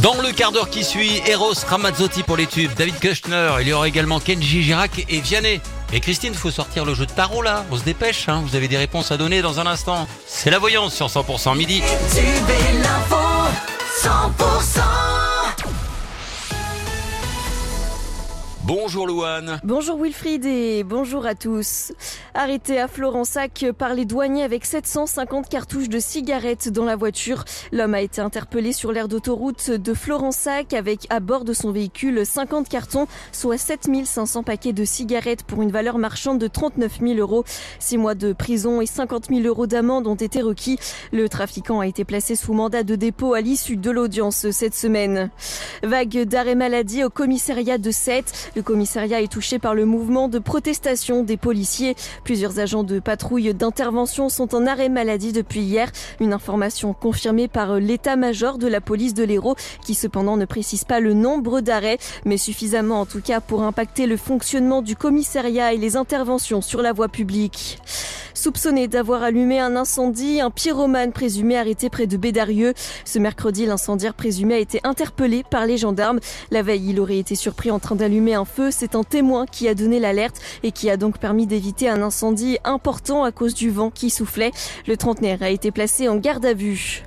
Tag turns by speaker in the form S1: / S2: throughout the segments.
S1: Dans le quart d'heure qui suit, Eros Ramazzotti pour les tubes, David Kushner, il y aura également Kenji Girac et Vianney. Et Christine, faut sortir le jeu de tarot là, on se dépêche, hein. vous avez des réponses à donner dans un instant. C'est la voyance sur 100% midi. Bonjour Louane.
S2: Bonjour Wilfried et bonjour à tous. Arrêté à Florensac par les douaniers avec 750 cartouches de cigarettes dans la voiture. L'homme a été interpellé sur l'aire d'autoroute de Florensac avec à bord de son véhicule 50 cartons, soit 7500 paquets de cigarettes pour une valeur marchande de 39 000 euros. Six mois de prison et 50 000 euros d'amende ont été requis. Le trafiquant a été placé sous mandat de dépôt à l'issue de l'audience cette semaine. Vague d'arrêt maladie au commissariat de Sète. Le commissariat est touché par le mouvement de protestation des policiers. Plusieurs agents de patrouille d'intervention sont en arrêt maladie depuis hier. Une information confirmée par l'état-major de la police de l'Hérault qui cependant ne précise pas le nombre d'arrêts, mais suffisamment en tout cas pour impacter le fonctionnement du commissariat et les interventions sur la voie publique. Soupçonné d'avoir allumé un incendie, un pyromane présumé arrêté près de Bédarieux. Ce mercredi, l'incendiaire présumé a été interpellé par les gendarmes. La veille, il aurait été surpris en train d'allumer un feu. C'est un témoin qui a donné l'alerte et qui a donc permis d'éviter un incendie important à cause du vent qui soufflait. Le trentenaire a été placé en garde à vue.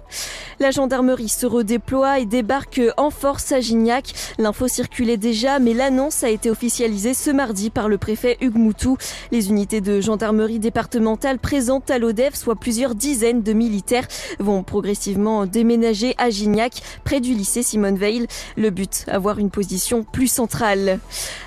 S2: La gendarmerie se redéploie et débarque en force à Gignac. L'info circulait déjà, mais l'annonce a été officialisée ce mardi par le préfet Hugues Moutou. Les unités de gendarmerie départementale présentes à l'ODEF, soit plusieurs dizaines de militaires, vont progressivement déménager à Gignac, près du lycée Simone Veil. Le but, avoir une position plus centrale.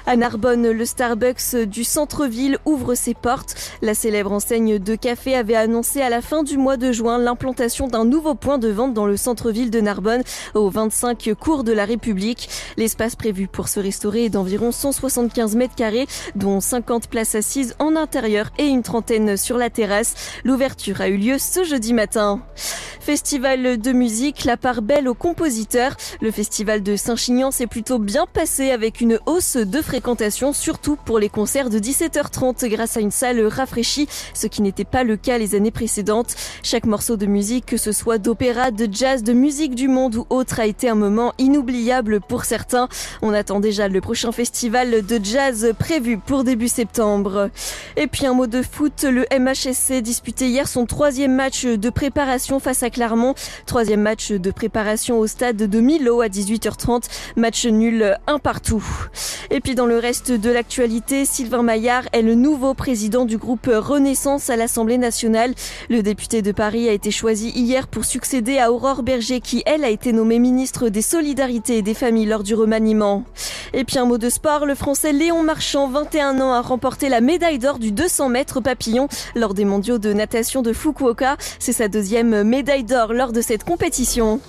S2: À Narbonne, le Starbucks du centre-ville ouvre ses portes. La célèbre enseigne de café avait annoncé à la fin du mois de juin l'implantation d'un nouveau point de vente dans le centre-ville de Narbonne, au 25 cours de la République. L'espace prévu pour se restaurer est d'environ 175 mètres carrés, dont 50 places assises en intérieur et une trentaine sur la L'ouverture a eu lieu ce jeudi matin. Festival de musique, la part belle aux compositeurs. Le festival de Saint-Chinian s'est plutôt bien passé avec une hausse de fréquentation, surtout pour les concerts de 17h30 grâce à une salle rafraîchie, ce qui n'était pas le cas les années précédentes. Chaque morceau de musique, que ce soit d'opéra, de jazz, de musique du monde ou autre, a été un moment inoubliable pour certains. On attend déjà le prochain festival de jazz prévu pour début septembre. Et puis un mot de foot, le MHSC disputé hier son troisième match de préparation face à Troisième match de préparation au stade de Milo à 18h30. Match nul un partout. Et puis dans le reste de l'actualité, Sylvain Maillard est le nouveau président du groupe Renaissance à l'Assemblée nationale. Le député de Paris a été choisi hier pour succéder à Aurore Berger qui, elle, a été nommée ministre des Solidarités et des Familles lors du remaniement. Et puis un mot de sport, le français Léon Marchand, 21 ans, a remporté la médaille d'or du 200 mètres papillon lors des mondiaux de natation de Fukuoka. C'est sa deuxième médaille d'or lors de cette compétition.